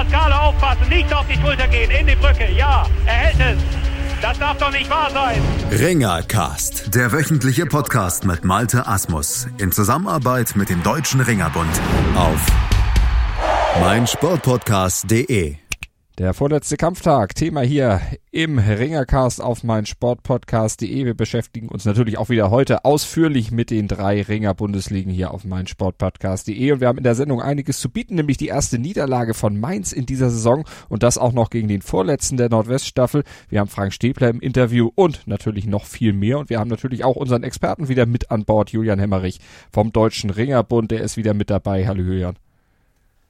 Pascale aufpassen, nicht auf die Schulter gehen, in die Brücke. Ja, er hält es. Das darf doch nicht wahr sein. Ringercast, der wöchentliche Podcast mit Malte Asmus in Zusammenarbeit mit dem Deutschen Ringerbund auf meinsportpodcast.de. Der vorletzte Kampftag, Thema hier im Ringercast auf mein Sportpodcast.de. Wir beschäftigen uns natürlich auch wieder heute ausführlich mit den drei Ringer-Bundesligen hier auf mein Sportpodcast.de. Und wir haben in der Sendung einiges zu bieten, nämlich die erste Niederlage von Mainz in dieser Saison und das auch noch gegen den vorletzten der Nordweststaffel. Wir haben Frank Stäbler im Interview und natürlich noch viel mehr. Und wir haben natürlich auch unseren Experten wieder mit an Bord, Julian Hemmerich vom Deutschen Ringerbund. Der ist wieder mit dabei. Hallo Julian.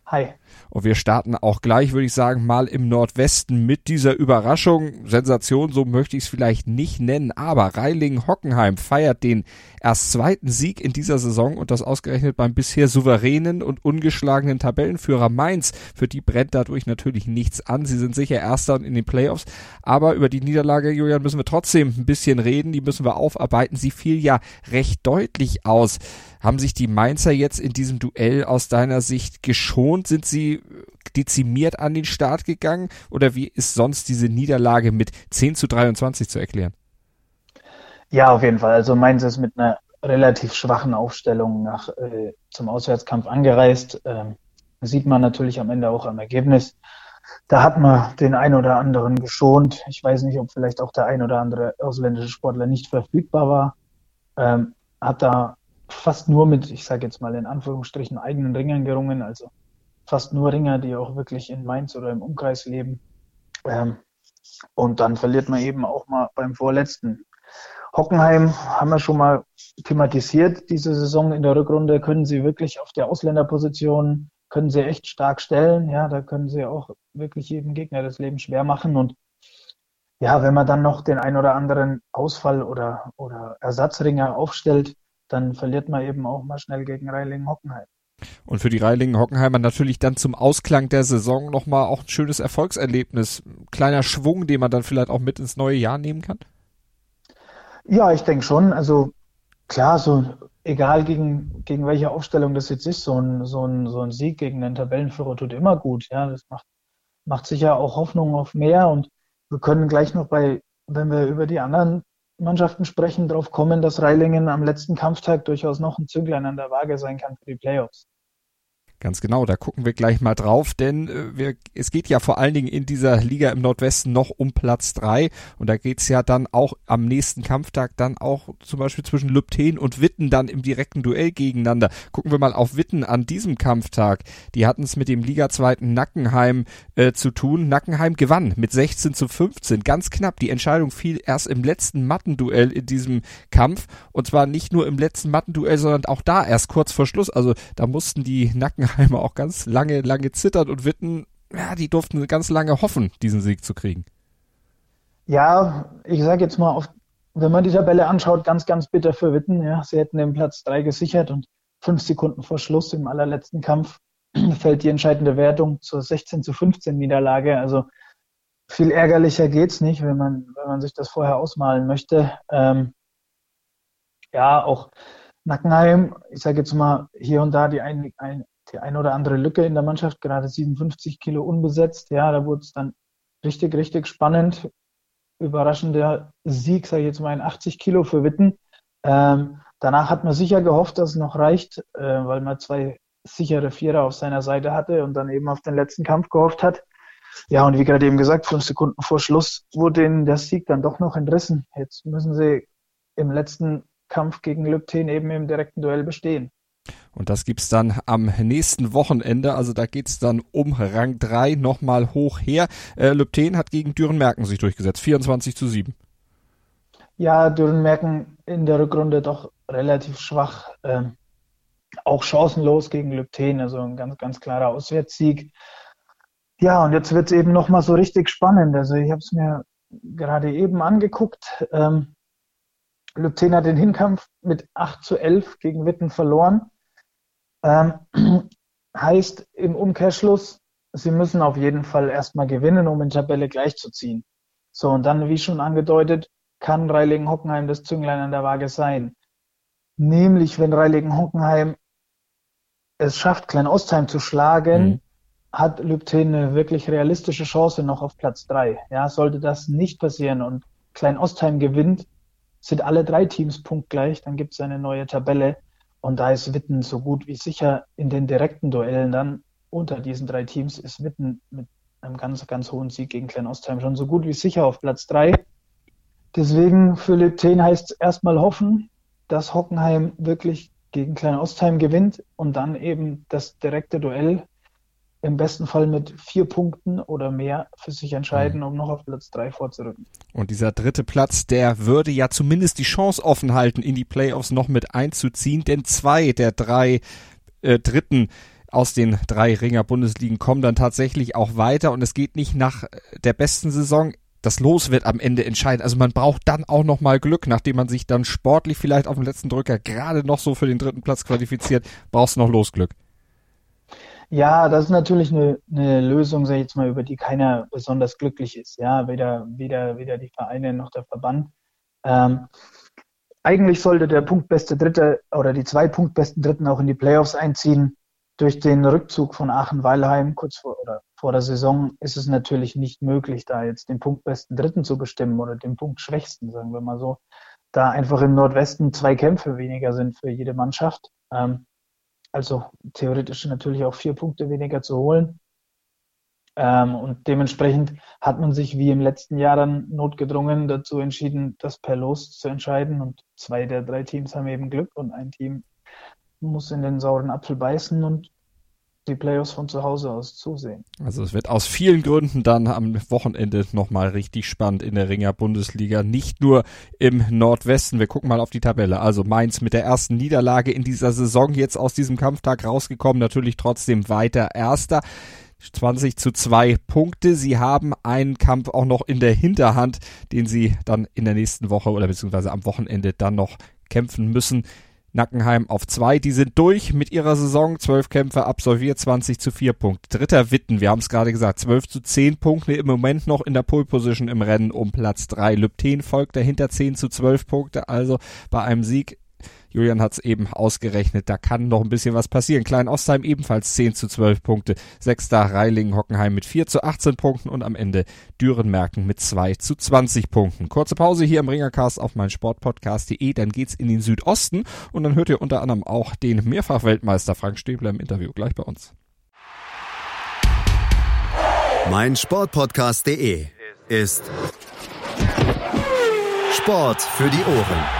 Hi. Und wir starten auch gleich, würde ich sagen, mal im Nordwesten mit dieser Überraschung. Sensation, so möchte ich es vielleicht nicht nennen, aber Reiling-Hockenheim feiert den erst zweiten Sieg in dieser Saison und das ausgerechnet beim bisher souveränen und ungeschlagenen Tabellenführer Mainz. Für die brennt dadurch natürlich nichts an. Sie sind sicher Erster in den Playoffs, aber über die Niederlage, Julian, müssen wir trotzdem ein bisschen reden. Die müssen wir aufarbeiten. Sie fiel ja recht deutlich aus. Haben sich die Mainzer jetzt in diesem Duell aus deiner Sicht geschont? Sind sie dezimiert an den Start gegangen? Oder wie ist sonst diese Niederlage mit 10 zu 23 zu erklären? Ja, auf jeden Fall. Also Mainz ist mit einer relativ schwachen Aufstellung nach, äh, zum Auswärtskampf angereist. Ähm, sieht man natürlich am Ende auch am Ergebnis. Da hat man den ein oder anderen geschont. Ich weiß nicht, ob vielleicht auch der ein oder andere ausländische Sportler nicht verfügbar war. Ähm, hat da fast nur mit, ich sage jetzt mal in Anführungsstrichen, eigenen Ringern gerungen, also fast nur Ringer, die auch wirklich in Mainz oder im Umkreis leben. Ähm, und dann verliert man eben auch mal beim vorletzten. Hockenheim haben wir schon mal thematisiert diese Saison in der Rückrunde. Können sie wirklich auf der Ausländerposition, können sie echt stark stellen. Ja, da können sie auch wirklich jedem Gegner das Leben schwer machen. Und ja, wenn man dann noch den ein oder anderen Ausfall oder, oder Ersatzringer aufstellt, dann verliert man eben auch mal schnell gegen Reilingen-Hockenheim. Und für die Reilingen-Hockenheimer natürlich dann zum Ausklang der Saison nochmal auch ein schönes Erfolgserlebnis. Kleiner Schwung, den man dann vielleicht auch mit ins neue Jahr nehmen kann? Ja, ich denke schon. Also klar, so egal gegen, gegen welche Aufstellung das jetzt ist, so ein, so ein, so ein Sieg gegen den Tabellenführer tut immer gut. Ja, das macht, macht sicher auch Hoffnung auf mehr und wir können gleich noch bei, wenn wir über die anderen Mannschaften sprechen, darauf kommen, dass Reilingen am letzten Kampftag durchaus noch ein Zünglein an der Waage sein kann für die Playoffs. Ganz genau, da gucken wir gleich mal drauf, denn äh, wir, es geht ja vor allen Dingen in dieser Liga im Nordwesten noch um Platz drei und da geht's ja dann auch am nächsten Kampftag dann auch zum Beispiel zwischen Lübten und Witten dann im direkten Duell gegeneinander. Gucken wir mal auf Witten an diesem Kampftag. Die hatten es mit dem Liga-Zweiten Nackenheim äh, zu tun. Nackenheim gewann mit 16 zu 15, ganz knapp. Die Entscheidung fiel erst im letzten Mattenduell in diesem Kampf und zwar nicht nur im letzten Mattenduell, sondern auch da erst kurz vor Schluss. Also da mussten die Nackenheim Heidenheimer auch ganz lange, lange zittert und Witten, ja, die durften ganz lange hoffen, diesen Sieg zu kriegen. Ja, ich sage jetzt mal, auf, wenn man die Tabelle anschaut, ganz, ganz bitter für Witten. Ja, sie hätten den Platz 3 gesichert und fünf Sekunden vor Schluss im allerletzten Kampf fällt die entscheidende Wertung zur 16 zu 15 Niederlage. Also viel ärgerlicher geht's nicht, wenn man, wenn man sich das vorher ausmalen möchte. Ähm, ja, auch Nackenheim, ich sage jetzt mal hier und da die ein, ein, die eine oder andere Lücke in der Mannschaft, gerade 57 Kilo unbesetzt. Ja, da wurde es dann richtig, richtig spannend. Überraschender Sieg, sage ich jetzt mal, in 80 Kilo für Witten. Ähm, danach hat man sicher gehofft, dass es noch reicht, äh, weil man zwei sichere Vierer auf seiner Seite hatte und dann eben auf den letzten Kampf gehofft hat. Ja, und wie gerade eben gesagt, fünf Sekunden vor Schluss wurde ihnen der Sieg dann doch noch entrissen. Jetzt müssen sie im letzten Kampf gegen Lübten eben im direkten Duell bestehen. Und das gibt's dann am nächsten Wochenende. Also da geht's dann um Rang 3 nochmal hoch her. Äh, Lübten hat gegen Dürenmerken sich durchgesetzt. 24 zu 7. Ja, Dürenmerken in der Rückrunde doch relativ schwach. Ähm, auch chancenlos gegen Lübten. Also ein ganz, ganz klarer Auswärtssieg. Ja, und jetzt wird's eben nochmal so richtig spannend. Also ich habe es mir gerade eben angeguckt. Ähm, Lübten hat den Hinkampf mit 8 zu 11 gegen Witten verloren. Ähm, heißt im Umkehrschluss, sie müssen auf jeden Fall erstmal gewinnen, um in Tabelle gleichzuziehen. So, und dann, wie schon angedeutet, kann Reilingen-Hockenheim das Zünglein an der Waage sein. Nämlich, wenn Reilingen-Hockenheim es schafft, Klein Ostheim zu schlagen, mhm. hat Lübten eine wirklich realistische Chance noch auf Platz drei. Ja, sollte das nicht passieren und Klein Ostheim gewinnt, sind alle drei Teams punktgleich, dann gibt es eine neue Tabelle und da ist Witten so gut wie sicher in den direkten Duellen dann unter diesen drei Teams ist Witten mit einem ganz, ganz hohen Sieg gegen Klein Ostheim schon so gut wie sicher auf Platz drei. Deswegen für Lübten heißt es erstmal hoffen, dass Hockenheim wirklich gegen Klein Ostheim gewinnt und dann eben das direkte Duell im besten Fall mit vier Punkten oder mehr für sich entscheiden, mhm. um noch auf Platz drei vorzurücken. Und dieser dritte Platz, der würde ja zumindest die Chance offen halten, in die Playoffs noch mit einzuziehen, denn zwei der drei äh, Dritten aus den drei Ringer Bundesligen kommen dann tatsächlich auch weiter und es geht nicht nach der besten Saison. Das Los wird am Ende entscheiden. Also man braucht dann auch noch mal Glück, nachdem man sich dann sportlich vielleicht auf dem letzten Drücker gerade noch so für den dritten Platz qualifiziert, brauchst du noch Losglück. Ja, das ist natürlich eine, eine Lösung, sag ich jetzt mal, über die keiner besonders glücklich ist. Ja, weder, weder, weder die Vereine noch der Verband. Ähm, eigentlich sollte der punktbeste Dritte oder die zwei punktbesten Dritten auch in die Playoffs einziehen. Durch den Rückzug von Aachen-Weilheim kurz vor oder vor der Saison ist es natürlich nicht möglich, da jetzt den punktbesten Dritten zu bestimmen oder den punktschwächsten, sagen wir mal so, da einfach im Nordwesten zwei Kämpfe weniger sind für jede Mannschaft. Ähm, also theoretisch natürlich auch vier Punkte weniger zu holen. Ähm, und dementsprechend hat man sich wie im letzten Jahr dann notgedrungen dazu entschieden, das per Los zu entscheiden. Und zwei der drei Teams haben eben Glück und ein Team muss in den sauren Apfel beißen und die Playoffs von zu Hause aus zusehen. Also es wird aus vielen Gründen dann am Wochenende nochmal richtig spannend in der Ringer Bundesliga. Nicht nur im Nordwesten. Wir gucken mal auf die Tabelle. Also Mainz mit der ersten Niederlage in dieser Saison jetzt aus diesem Kampftag rausgekommen. Natürlich trotzdem weiter Erster. 20 zu 2 Punkte. Sie haben einen Kampf auch noch in der Hinterhand, den sie dann in der nächsten Woche oder beziehungsweise am Wochenende dann noch kämpfen müssen. Nackenheim auf zwei. Die sind durch mit ihrer Saison. Zwölf Kämpfe absolviert, 20 zu vier Punkte. Dritter Witten, wir haben es gerade gesagt, 12 zu 10 Punkte im Moment noch in der Pole Position im Rennen um Platz drei. Lübten folgt dahinter 10 zu 12 Punkte. Also bei einem Sieg Julian hat es eben ausgerechnet, da kann noch ein bisschen was passieren. Klein Ostheim ebenfalls 10 zu 12 Punkte. Sechster Reilingen Hockenheim mit 4 zu 18 Punkten und am Ende Dürenmerken mit 2 zu 20 Punkten. Kurze Pause hier im Ringercast auf mein Sportpodcast.de, dann geht's in den Südosten und dann hört ihr unter anderem auch den Mehrfachweltmeister Frank Stäbler im Interview gleich bei uns. Mein Sportpodcast.de ist Sport für die Ohren.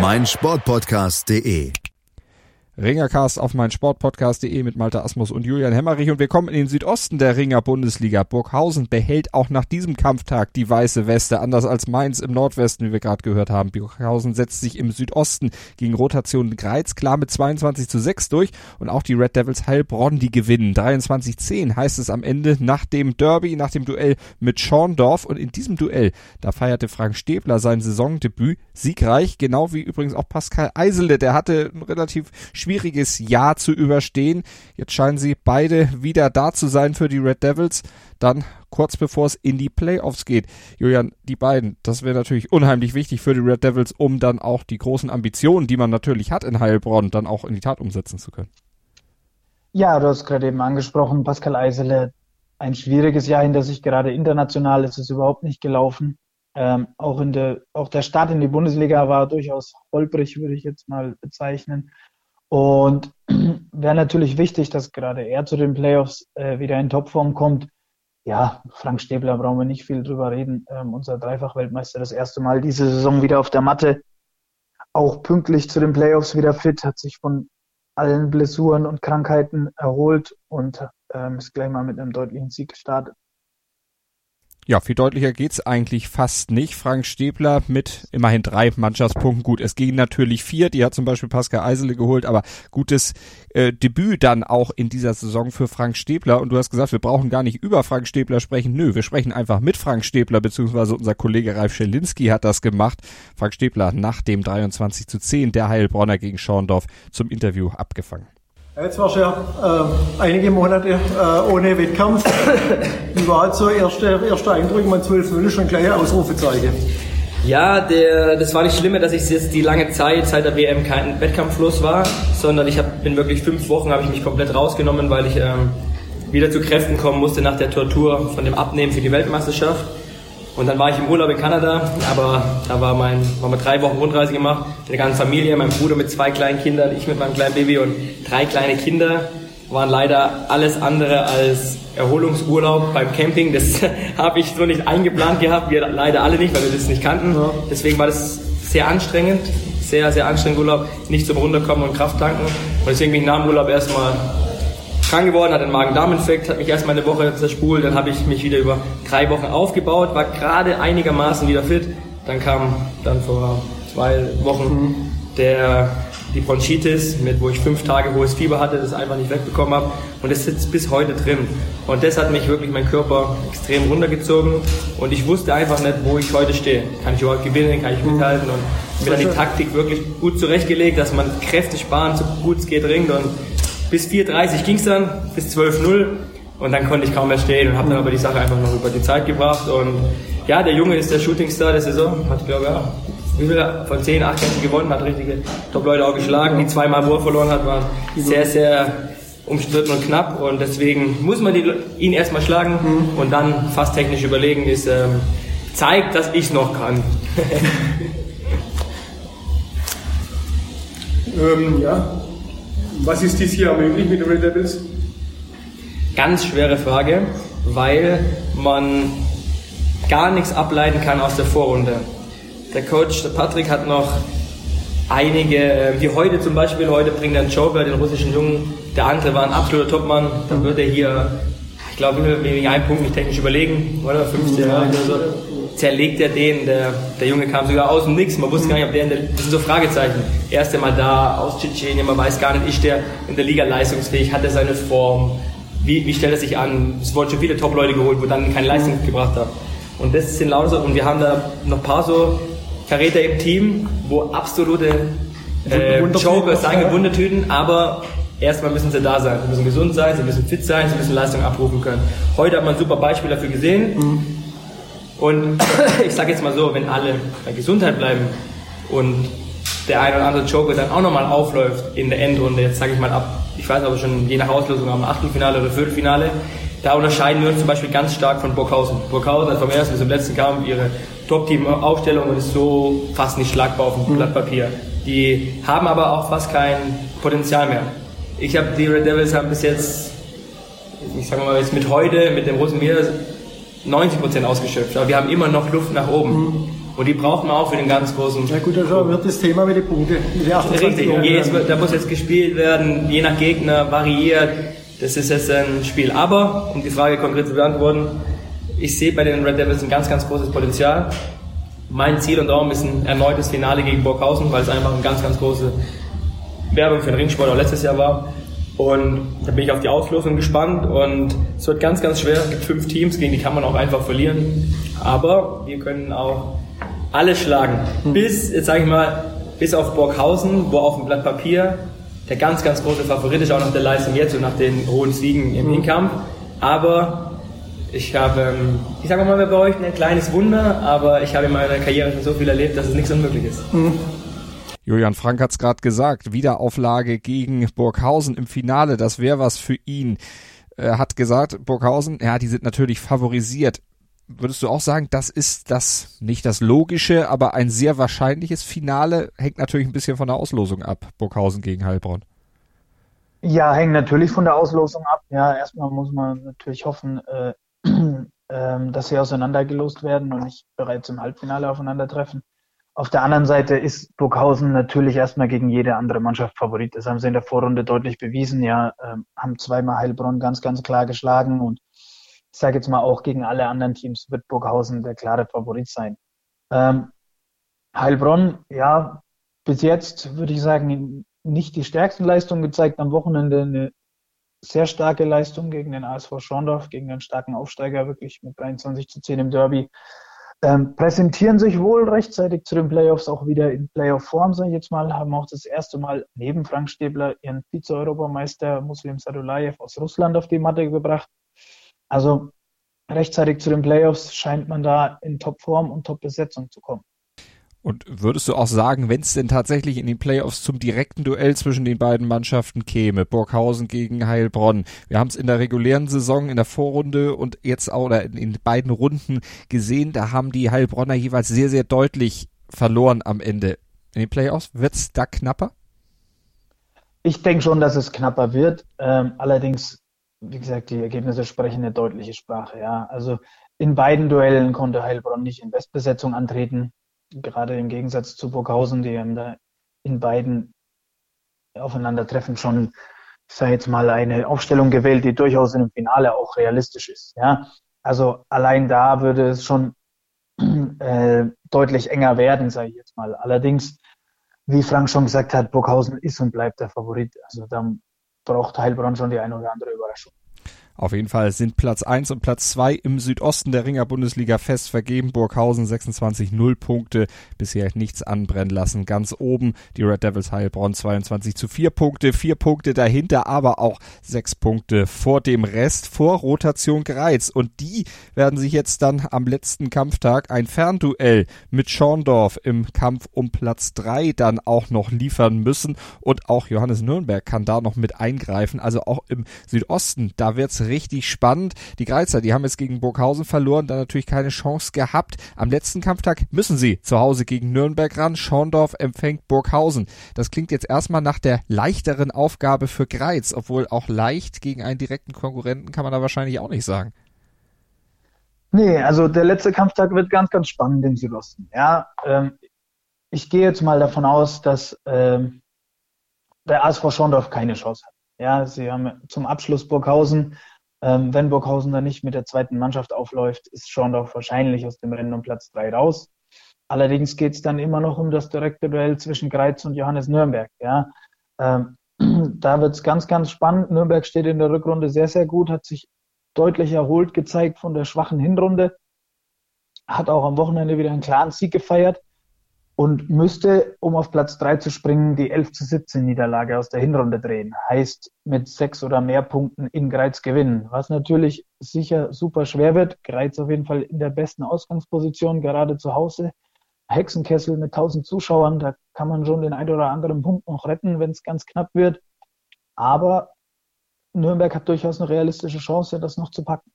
mein Sportpodcast.de Ringercast auf mein Sportpodcast.de mit Malte Asmus und Julian Hemmerich und wir kommen in den Südosten der Ringer Bundesliga. Burghausen behält auch nach diesem Kampftag die weiße Weste, anders als Mainz im Nordwesten, wie wir gerade gehört haben. Burghausen setzt sich im Südosten gegen Rotation Greiz klar mit 22 zu 6 durch und auch die Red Devils Heilbronn, die gewinnen. 23-10 heißt es am Ende nach dem Derby, nach dem Duell mit Schorndorf und in diesem Duell, da feierte Frank Stäbler sein Saisondebüt siegreich, genau wie übrigens auch Pascal Eisele, der hatte ein relativ schwieriges Jahr zu überstehen. Jetzt scheinen sie beide wieder da zu sein für die Red Devils. Dann kurz bevor es in die Playoffs geht. Julian, die beiden, das wäre natürlich unheimlich wichtig für die Red Devils, um dann auch die großen Ambitionen, die man natürlich hat in Heilbronn, dann auch in die Tat umsetzen zu können. Ja, du hast gerade eben angesprochen, Pascal Eisele, ein schwieriges Jahr hinter sich, gerade international ist es überhaupt nicht gelaufen. Ähm, auch, in der, auch der Start in die Bundesliga war durchaus holprig, würde ich jetzt mal bezeichnen. Und wäre natürlich wichtig, dass gerade er zu den Playoffs äh, wieder in Topform kommt. Ja, Frank Stäbler brauchen wir nicht viel drüber reden. Ähm, unser Dreifach-Weltmeister das erste Mal diese Saison wieder auf der Matte. Auch pünktlich zu den Playoffs wieder fit, hat sich von allen Blessuren und Krankheiten erholt und ähm, ist gleich mal mit einem deutlichen Sieg gestartet. Ja, viel deutlicher geht's eigentlich fast nicht. Frank Stäbler mit immerhin drei Mannschaftspunkten. Gut, es gingen natürlich vier, die hat zum Beispiel Pascal Eisele geholt, aber gutes äh, Debüt dann auch in dieser Saison für Frank Stäbler. Und du hast gesagt, wir brauchen gar nicht über Frank Stäbler sprechen. Nö, wir sprechen einfach mit Frank Stäbler, beziehungsweise unser Kollege Ralf Schelinski hat das gemacht. Frank Stäbler nach dem 23 zu 10 der Heilbronner gegen Schorndorf zum Interview abgefangen. Jetzt warst du ja äh, einige Monate äh, ohne Wettkampf. Wie war jetzt so erste, erster Eindruck? Man 12-0 ist schon gleich Ausrufezeichen. Ja, der, das war nicht schlimmer, dass ich jetzt die lange Zeit seit der WM kein Wettkampflos war, sondern ich hab, bin wirklich fünf Wochen, habe ich mich komplett rausgenommen, weil ich ähm, wieder zu Kräften kommen musste nach der Tortur von dem Abnehmen für die Weltmeisterschaft. Und dann war ich im Urlaub in Kanada, aber da war mein, haben wir drei Wochen Rundreise gemacht, mit der ganzen Familie, mein Bruder mit zwei kleinen Kindern, ich mit meinem kleinen Baby und drei kleine Kinder. Waren leider alles andere als Erholungsurlaub beim Camping. Das habe ich so nicht eingeplant gehabt, wir leider alle nicht, weil wir das nicht kannten. Deswegen war das sehr anstrengend, sehr, sehr anstrengend Urlaub, nicht zum Runterkommen und Kraft tanken. Und deswegen bin ich nach dem Urlaub erstmal krank geworden, hatte einen Magen-Darm-Infekt, hat mich erstmal eine Woche zerspult, dann habe ich mich wieder über drei Wochen aufgebaut, war gerade einigermaßen wieder fit. Dann kam dann vor zwei Wochen der, die Bronchitis, mit, wo ich fünf Tage hohes Fieber hatte, das einfach nicht wegbekommen habe. Und das sitzt bis heute drin. Und das hat mich wirklich mein Körper extrem runtergezogen. Und ich wusste einfach nicht, wo ich heute stehe. Kann ich überhaupt gewinnen, kann ich mithalten? Und mir dann die Taktik wirklich gut zurechtgelegt, dass man Kräfte sparen, so gut es geht ringt. Und bis 4.30 ging es dann, bis 12.0 und dann konnte ich kaum mehr stehen und habe dann aber die Sache einfach noch über die Zeit gebracht. Und ja, der Junge ist der Shootingstar der Saison, hat glaube ja, wie viel von 10, 8 Kämpfen gewonnen, hat richtige Top-Leute auch geschlagen. Die zweimal, er verloren hat, waren sehr, sehr umstritten und knapp und deswegen muss man die, ihn erstmal schlagen und dann fast technisch überlegen ist, ähm, zeigt, dass ich noch kann. Ähm, ja. Was ist dies hier möglich mit Red Devils? Ganz schwere Frage, weil man gar nichts ableiten kann aus der Vorrunde. Der Coach, der Patrick, hat noch einige, äh, wie heute zum Beispiel, heute bringt er einen Joker, den russischen Jungen, der andere war ein absoluter Topmann, dann wird er hier, ich glaube, wegen einem Punkt nicht technisch überlegen, oder? 15 Jahre oder so. Zerlegt er den, der, der Junge kam sogar aus dem Nix, man wusste gar nicht, ob der, in der das sind so Fragezeichen. Erste Mal da, aus Tschetschenien, man weiß gar nicht, ist der in der Liga leistungsfähig, hat er seine Form, wie, wie stellt er sich an? Es wurden schon viele Top-Leute geholt, wo dann keine Leistung gebracht haben. Und das sind lauter so, und wir haben da noch ein paar so Verräter im Team, wo absolute äh, Joker sein. Wundertüten, aber erstmal müssen sie da sein. Sie müssen gesund sein, sie müssen fit sein, sie müssen Leistung abrufen können. Heute hat man ein super Beispiel dafür gesehen. Und ich sage jetzt mal so, wenn alle bei Gesundheit bleiben und der ein oder andere Joker dann auch nochmal aufläuft in der Endrunde, jetzt sage ich mal ab, ich weiß aber schon je nach Auslösung am Achtelfinale oder Viertelfinale, da unterscheiden wir uns zum Beispiel ganz stark von Burghausen. Burghausen hat vom ersten bis zum letzten Kampf ihre Top-Team-Aufstellung und ist so fast nicht schlagbar auf dem Blatt Papier. Die haben aber auch fast kein Potenzial mehr. Ich habe die Red Devils haben bis jetzt, ich sage mal jetzt mit heute, mit dem Roten Meer 90% ausgeschöpft, aber wir haben immer noch Luft nach oben. Und die brauchen wir auch für den ganz großen. Ja gut, das wird das Thema mit den 28 Richtig, wird- da muss jetzt gespielt werden, je nach Gegner variiert. Das ist jetzt ein Spiel. Aber, um die Frage konkret zu beantworten, ich sehe bei den Red Devils ein ganz, ganz großes Potenzial. Mein Ziel und Traum ist ein erneutes Finale gegen Burghausen, weil es einfach eine ganz, ganz große Werbung für den Ringsport auch letztes Jahr war. Und da bin ich auf die Auslosung gespannt und es wird ganz, ganz schwer. Es gibt fünf Teams, gegen die kann man auch einfach verlieren. Aber wir können auch alle schlagen. Bis, jetzt sage ich mal, bis auf Burghausen, wo auf dem Blatt Papier der ganz, ganz große Favorit ist, auch nach der Leistung jetzt und nach den hohen Siegen im Inkampf. Aber ich habe, ähm, ich sage mal, bei euch ein kleines Wunder, aber ich habe in meiner Karriere schon so viel erlebt, dass es nichts unmöglich ist. Julian Frank hat's gerade gesagt, Wiederauflage gegen Burghausen im Finale, das wäre was für ihn. Er hat gesagt, Burghausen, ja, die sind natürlich favorisiert. Würdest du auch sagen, das ist das, nicht das Logische, aber ein sehr wahrscheinliches Finale, hängt natürlich ein bisschen von der Auslosung ab, Burghausen gegen Heilbronn. Ja, hängt natürlich von der Auslosung ab. Ja, erstmal muss man natürlich hoffen, äh, ähm, dass sie auseinandergelost werden und nicht bereits im Halbfinale aufeinandertreffen. Auf der anderen Seite ist Burghausen natürlich erstmal gegen jede andere Mannschaft Favorit. Das haben sie in der Vorrunde deutlich bewiesen. Ja, ähm, haben zweimal Heilbronn ganz, ganz klar geschlagen und ich sage jetzt mal auch gegen alle anderen Teams wird Burghausen der klare Favorit sein. Ähm, Heilbronn, ja, bis jetzt würde ich sagen, nicht die stärksten Leistungen gezeigt. Am Wochenende eine sehr starke Leistung gegen den ASV Schorndorf, gegen den starken Aufsteiger, wirklich mit 23 zu 10 im Derby. Ähm, präsentieren sich wohl rechtzeitig zu den Playoffs auch wieder in Playoff-Form, sage ich jetzt mal, haben auch das erste Mal neben Frank Stäbler ihren Vize-Europameister Muslim Sadulayev aus Russland auf die Matte gebracht. Also rechtzeitig zu den Playoffs scheint man da in Top-Form und Top-Besetzung zu kommen. Und würdest du auch sagen, wenn es denn tatsächlich in den Playoffs zum direkten Duell zwischen den beiden Mannschaften käme, Burghausen gegen Heilbronn, wir haben es in der regulären Saison, in der Vorrunde und jetzt auch oder in, beiden Runden gesehen, da haben die Heilbronner jeweils sehr, sehr deutlich verloren am Ende. In den Playoffs wird es da knapper? Ich denke schon, dass es knapper wird. Ähm, allerdings, wie gesagt, die Ergebnisse sprechen eine deutliche Sprache. Ja, also in beiden Duellen konnte Heilbronn nicht in Bestbesetzung antreten gerade im Gegensatz zu Burghausen, die haben da in beiden Aufeinandertreffen schon, ich sage jetzt mal, eine Aufstellung gewählt, die durchaus dem Finale auch realistisch ist. Ja? Also allein da würde es schon äh, deutlich enger werden, sage ich jetzt mal. Allerdings, wie Frank schon gesagt hat, Burghausen ist und bleibt der Favorit. Also da braucht Heilbronn schon die eine oder andere Überraschung. Auf jeden Fall sind Platz 1 und Platz 2 im Südosten der Ringer Bundesliga fest vergeben. Burghausen 26 0 Punkte, bisher nichts anbrennen lassen. Ganz oben die Red Devils Heilbronn 22 zu 4 Punkte, 4 Punkte dahinter, aber auch 6 Punkte vor dem Rest, vor Rotation Greiz. Und die werden sich jetzt dann am letzten Kampftag ein Fernduell mit Schorndorf im Kampf um Platz 3 dann auch noch liefern müssen. Und auch Johannes Nürnberg kann da noch mit eingreifen. Also auch im Südosten, da wird's richtig spannend. Die Greizer, die haben jetzt gegen Burghausen verloren, da natürlich keine Chance gehabt. Am letzten Kampftag müssen sie zu Hause gegen Nürnberg ran. Schorndorf empfängt Burghausen. Das klingt jetzt erstmal nach der leichteren Aufgabe für Greiz, obwohl auch leicht gegen einen direkten Konkurrenten kann man da wahrscheinlich auch nicht sagen. Nee, also der letzte Kampftag wird ganz, ganz spannend im Südosten. Ja, ähm, ich gehe jetzt mal davon aus, dass ähm, der ASV Schorndorf keine Chance hat. Ja, sie haben zum Abschluss Burghausen ähm, wenn Burghausen dann nicht mit der zweiten Mannschaft aufläuft, ist Schorndorf wahrscheinlich aus dem Rennen um Platz drei raus. Allerdings geht es dann immer noch um das direkte Duell zwischen Greiz und Johannes Nürnberg. Ja. Ähm, da wird es ganz, ganz spannend. Nürnberg steht in der Rückrunde sehr, sehr gut, hat sich deutlich erholt gezeigt von der schwachen Hinrunde, hat auch am Wochenende wieder einen klaren Sieg gefeiert und müsste, um auf Platz 3 zu springen, die 11 zu 17 Niederlage aus der Hinrunde drehen. Heißt, mit sechs oder mehr Punkten in Greiz gewinnen. Was natürlich sicher super schwer wird. Greiz auf jeden Fall in der besten Ausgangsposition, gerade zu Hause. Hexenkessel mit 1000 Zuschauern, da kann man schon den ein oder anderen Punkt noch retten, wenn es ganz knapp wird. Aber Nürnberg hat durchaus eine realistische Chance, das noch zu packen.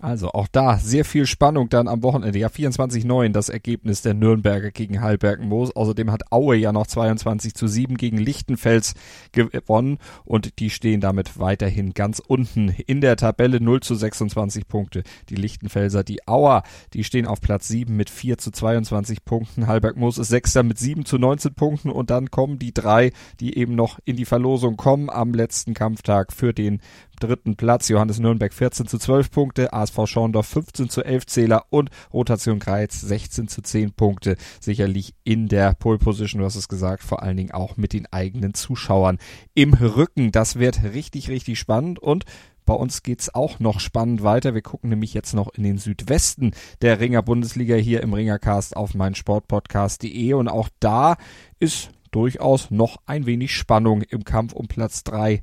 Also auch da sehr viel Spannung dann am Wochenende. Ja, 24-9 das Ergebnis der Nürnberger gegen Hallbergen-Moos. Außerdem hat Aue ja noch 22 zu 7 gegen Lichtenfels gewonnen und die stehen damit weiterhin ganz unten in der Tabelle 0 zu 26 Punkte. Die Lichtenfelser, die Auer, die stehen auf Platz 7 mit 4 zu 22 Punkten. Hallberg-Moos ist Sechster mit 7 zu 19 Punkten und dann kommen die drei, die eben noch in die Verlosung kommen am letzten Kampftag für den dritten Platz. Johannes Nürnberg 14 zu 12 Punkte, ASV Schorndorf 15 zu 11 Zähler und Rotation Greiz 16 zu 10 Punkte. Sicherlich in der Pole Position, du hast es gesagt, vor allen Dingen auch mit den eigenen Zuschauern im Rücken. Das wird richtig, richtig spannend und bei uns geht's auch noch spannend weiter. Wir gucken nämlich jetzt noch in den Südwesten der Ringer Bundesliga hier im Ringercast auf meinsportpodcast.de und auch da ist durchaus noch ein wenig Spannung im Kampf um Platz 3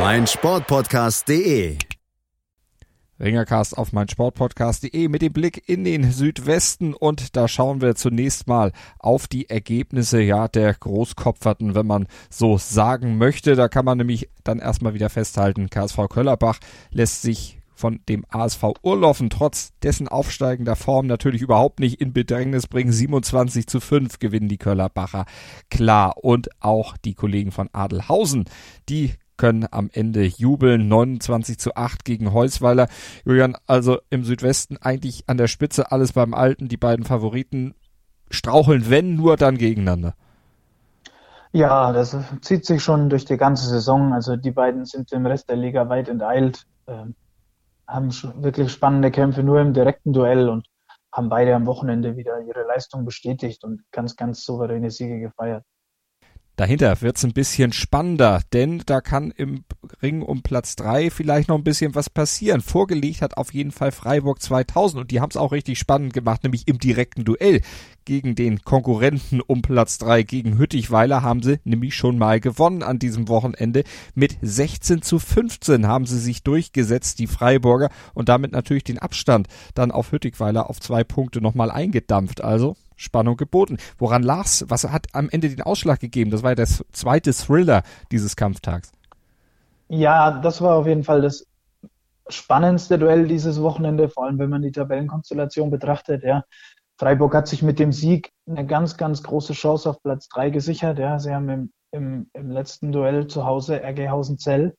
meinsportpodcast.de. Ringercast auf meinsportpodcast.de mit dem Blick in den Südwesten und da schauen wir zunächst mal auf die Ergebnisse ja der Großkopferten, wenn man so sagen möchte. Da kann man nämlich dann erstmal wieder festhalten, KSV Köllerbach lässt sich von dem ASV Urlaufen trotz dessen aufsteigender Form natürlich überhaupt nicht in Bedrängnis bringen. 27 zu 5 gewinnen die Köllerbacher klar und auch die Kollegen von Adelhausen, die können am Ende jubeln. 29 zu 8 gegen Holzweiler. Julian, also im Südwesten eigentlich an der Spitze alles beim Alten. Die beiden Favoriten straucheln, wenn nur dann gegeneinander. Ja, das zieht sich schon durch die ganze Saison. Also die beiden sind im Rest der Liga weit enteilt, äh, haben wirklich spannende Kämpfe nur im direkten Duell und haben beide am Wochenende wieder ihre Leistung bestätigt und ganz, ganz souveräne Siege gefeiert. Dahinter wird's ein bisschen spannender, denn da kann im Ring um Platz drei vielleicht noch ein bisschen was passieren. Vorgelegt hat auf jeden Fall Freiburg 2000 und die haben's auch richtig spannend gemacht, nämlich im direkten Duell gegen den Konkurrenten um Platz drei gegen Hüttichweiler haben sie nämlich schon mal gewonnen an diesem Wochenende. Mit 16 zu 15 haben sie sich durchgesetzt, die Freiburger, und damit natürlich den Abstand dann auf Hüttichweiler auf zwei Punkte nochmal eingedampft. Also Spannung geboten. Woran lag's? Was hat am Ende den Ausschlag gegeben? Das war ja der zweite Thriller dieses Kampftags. Ja, das war auf jeden Fall das spannendste Duell dieses Wochenende, vor allem wenn man die Tabellenkonstellation betrachtet. Ja, Freiburg hat sich mit dem Sieg eine ganz, ganz große Chance auf Platz drei gesichert. Ja, sie haben im, im, im letzten Duell zu Hause RG Hausen-Zell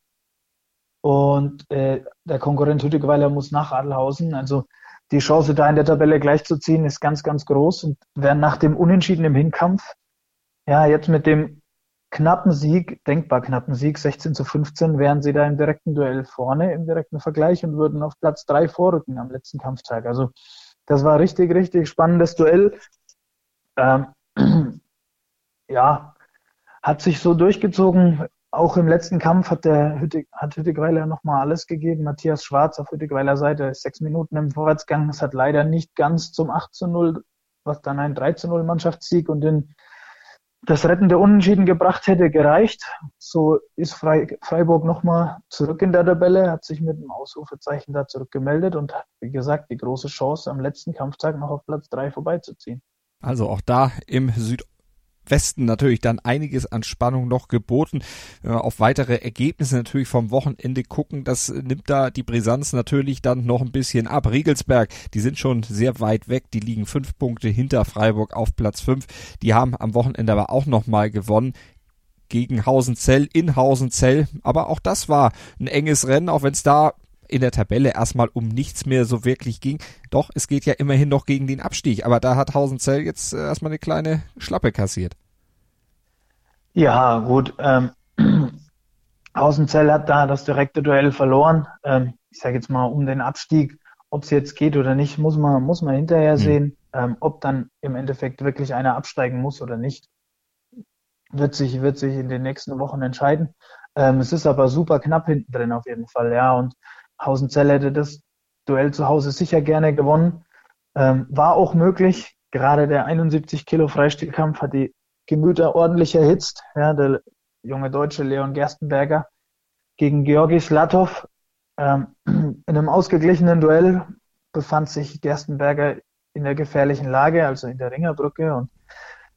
und äh, der Konkurrent Hüttegweiler muss nach Adelhausen. Also die Chance, da in der Tabelle gleichzuziehen, ist ganz, ganz groß. Und werden nach dem Unentschieden im Hinkampf, ja, jetzt mit dem knappen Sieg, denkbar knappen Sieg, 16 zu 15, wären sie da im direkten Duell vorne, im direkten Vergleich und würden auf Platz drei vorrücken am letzten Kampftag. Also das war richtig, richtig spannendes Duell. Ähm, ja, hat sich so durchgezogen. Auch im letzten Kampf hat der Hüttig, hat Hüttigweiler nochmal alles gegeben. Matthias Schwarz auf Hüttigweiler Seite ist sechs Minuten im Vorwärtsgang. Es hat leider nicht ganz zum 8 zu 0, was dann ein 3 zu 0 Mannschaftssieg und den, das rettende Unentschieden gebracht hätte, gereicht. So ist Freiburg nochmal zurück in der Tabelle, hat sich mit einem Ausrufezeichen da zurückgemeldet und hat, wie gesagt, die große Chance, am letzten Kampftag noch auf Platz 3 vorbeizuziehen. Also auch da im Süd Westen natürlich dann einiges an Spannung noch geboten. Wir auf weitere Ergebnisse natürlich vom Wochenende gucken, das nimmt da die Brisanz natürlich dann noch ein bisschen ab. Riegelsberg, die sind schon sehr weit weg, die liegen fünf Punkte hinter Freiburg auf Platz fünf. Die haben am Wochenende aber auch nochmal gewonnen gegen Hausenzell in Hausenzell. Aber auch das war ein enges Rennen, auch wenn es da in der Tabelle erstmal um nichts mehr so wirklich ging. Doch, es geht ja immerhin noch gegen den Abstieg. Aber da hat Hausenzell jetzt äh, erstmal eine kleine Schlappe kassiert. Ja, gut. Ähm, Hausenzell hat da das direkte Duell verloren. Ähm, ich sage jetzt mal um den Abstieg. Ob es jetzt geht oder nicht, muss man, muss man hinterher hm. sehen. Ähm, ob dann im Endeffekt wirklich einer absteigen muss oder nicht, wird sich, wird sich in den nächsten Wochen entscheiden. Ähm, es ist aber super knapp hinten drin auf jeden Fall, ja. Und Hausenzell hätte das Duell zu Hause sicher gerne gewonnen. Ähm, war auch möglich. Gerade der 71 Kilo Freistilkampf hat die Gemüter ordentlich erhitzt. Ja, der junge Deutsche Leon Gerstenberger gegen Georgi Slatov. Ähm, in einem ausgeglichenen Duell befand sich Gerstenberger in der gefährlichen Lage, also in der Ringerbrücke. Und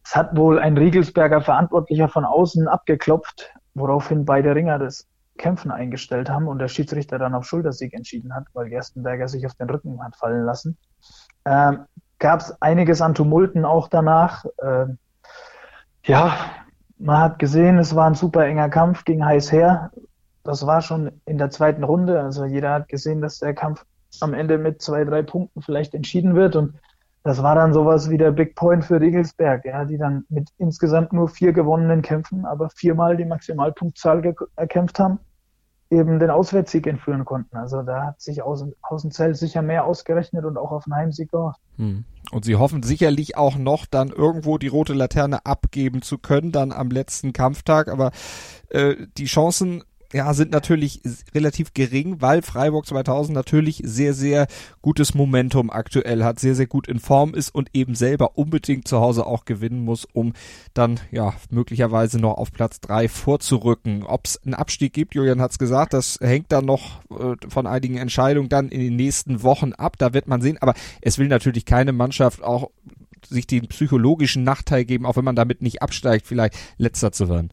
es hat wohl ein Riegelsberger Verantwortlicher von außen abgeklopft, woraufhin beide Ringer das Kämpfen eingestellt haben und der Schiedsrichter dann auf Schultersieg entschieden hat, weil Gerstenberger sich auf den Rücken hat fallen lassen. Ähm, Gab es einiges an Tumulten auch danach. Ähm, ja, man hat gesehen, es war ein super enger Kampf, ging heiß her. Das war schon in der zweiten Runde. Also jeder hat gesehen, dass der Kampf am Ende mit zwei, drei Punkten vielleicht entschieden wird. Und das war dann sowas wie der Big Point für Riegelsberg, ja, die dann mit insgesamt nur vier gewonnenen Kämpfen, aber viermal die Maximalpunktzahl erkämpft haben eben den Auswärtssieg entführen konnten. Also da hat sich Außenzell sicher mehr ausgerechnet und auch auf einen Heimsieg gehofft. Hm. Und sie hoffen sicherlich auch noch dann irgendwo die rote Laterne abgeben zu können, dann am letzten Kampftag. Aber äh, die Chancen ja, sind natürlich relativ gering, weil Freiburg 2000 natürlich sehr, sehr gutes Momentum aktuell hat, sehr, sehr gut in Form ist und eben selber unbedingt zu Hause auch gewinnen muss, um dann ja möglicherweise noch auf Platz drei vorzurücken. Ob es einen Abstieg gibt, Julian hat es gesagt, das hängt dann noch äh, von einigen Entscheidungen dann in den nächsten Wochen ab. Da wird man sehen, aber es will natürlich keine Mannschaft auch sich den psychologischen Nachteil geben, auch wenn man damit nicht absteigt, vielleicht letzter zu werden.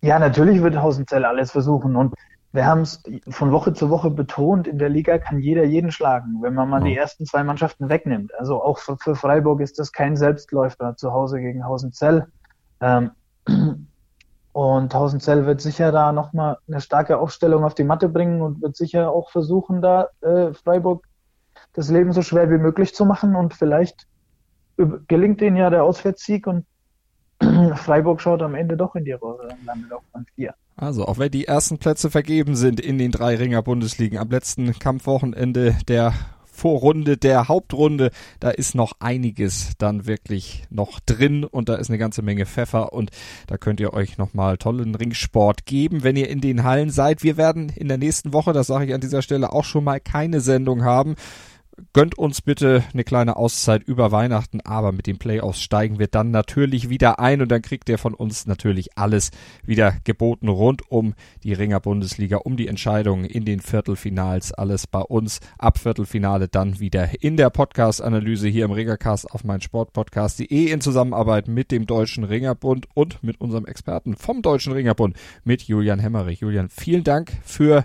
Ja, natürlich wird Hausenzell alles versuchen und wir haben es von Woche zu Woche betont, in der Liga kann jeder jeden schlagen, wenn man mal die ersten zwei Mannschaften wegnimmt. Also auch für, für, Freiburg ist das kein Selbstläufer zu Hause gegen Hausenzell. Ähm, und Hausenzell wird sicher da nochmal eine starke Aufstellung auf die Matte bringen und wird sicher auch versuchen, da äh, Freiburg das Leben so schwer wie möglich zu machen und vielleicht gelingt ihnen ja der Auswärtssieg und Freiburg schaut am Ende doch in die Röhre und landet auf Rang 4. Also, auch wenn die ersten Plätze vergeben sind in den drei Ringer Bundesligen am letzten Kampfwochenende der Vorrunde der Hauptrunde, da ist noch einiges dann wirklich noch drin und da ist eine ganze Menge Pfeffer und da könnt ihr euch nochmal tollen Ringsport geben, wenn ihr in den Hallen seid. Wir werden in der nächsten Woche, das sage ich an dieser Stelle, auch schon mal keine Sendung haben gönnt uns bitte eine kleine Auszeit über Weihnachten, aber mit den Playoffs steigen wir dann natürlich wieder ein und dann kriegt ihr von uns natürlich alles wieder geboten rund um die Ringer Bundesliga, um die Entscheidungen in den Viertelfinals, alles bei uns ab Viertelfinale dann wieder in der Podcast-Analyse hier im Ringercast auf mein Sportpodcast.de in Zusammenarbeit mit dem Deutschen Ringerbund und mit unserem Experten vom Deutschen Ringerbund mit Julian Hemmerich. Julian, vielen Dank für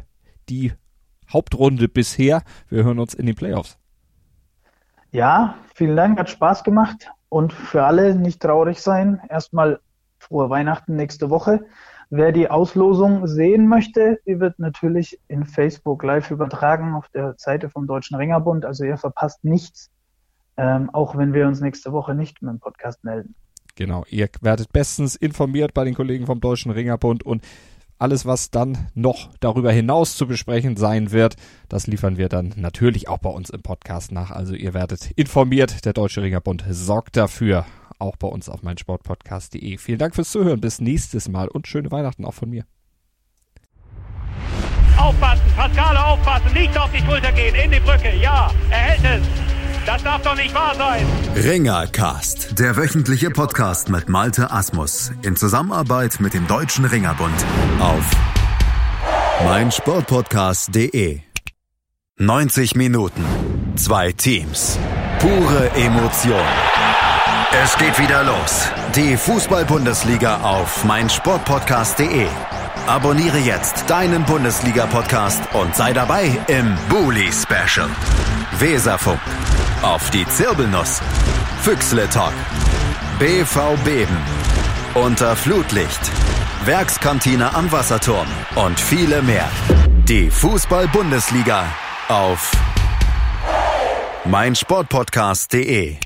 die Hauptrunde bisher. Wir hören uns in den Playoffs. Ja, vielen Dank, hat Spaß gemacht. Und für alle nicht traurig sein, erstmal frohe Weihnachten nächste Woche. Wer die Auslosung sehen möchte, die wird natürlich in Facebook live übertragen auf der Seite vom Deutschen Ringerbund. Also ihr verpasst nichts, ähm, auch wenn wir uns nächste Woche nicht mit dem Podcast melden. Genau, ihr werdet bestens informiert bei den Kollegen vom Deutschen Ringerbund und alles, was dann noch darüber hinaus zu besprechen sein wird, das liefern wir dann natürlich auch bei uns im Podcast nach. Also ihr werdet informiert. Der Deutsche Ringerbund sorgt dafür. Auch bei uns auf meinsportpodcast.de. Vielen Dank fürs Zuhören. Bis nächstes Mal und schöne Weihnachten auch von mir. Aufpassen, Pascale aufpassen, nicht auf die Schulter gehen, in die Brücke, ja, er hält es. Das darf doch nicht wahr sein. Ringercast, der wöchentliche Podcast mit Malte Asmus in Zusammenarbeit mit dem Deutschen Ringerbund auf meinsportpodcast.de. 90 Minuten, zwei Teams, pure Emotion. Es geht wieder los. Die Fußball-Bundesliga auf meinsportpodcast.de. Abonniere jetzt deinen Bundesliga-Podcast und sei dabei im Bully Special. Weserfunk. Auf die Zirbelnuss. Füchsle Talk. BV Beben. Unter Flutlicht. Werkskantine am Wasserturm. Und viele mehr. Die Fußball-Bundesliga auf meinsportpodcast.de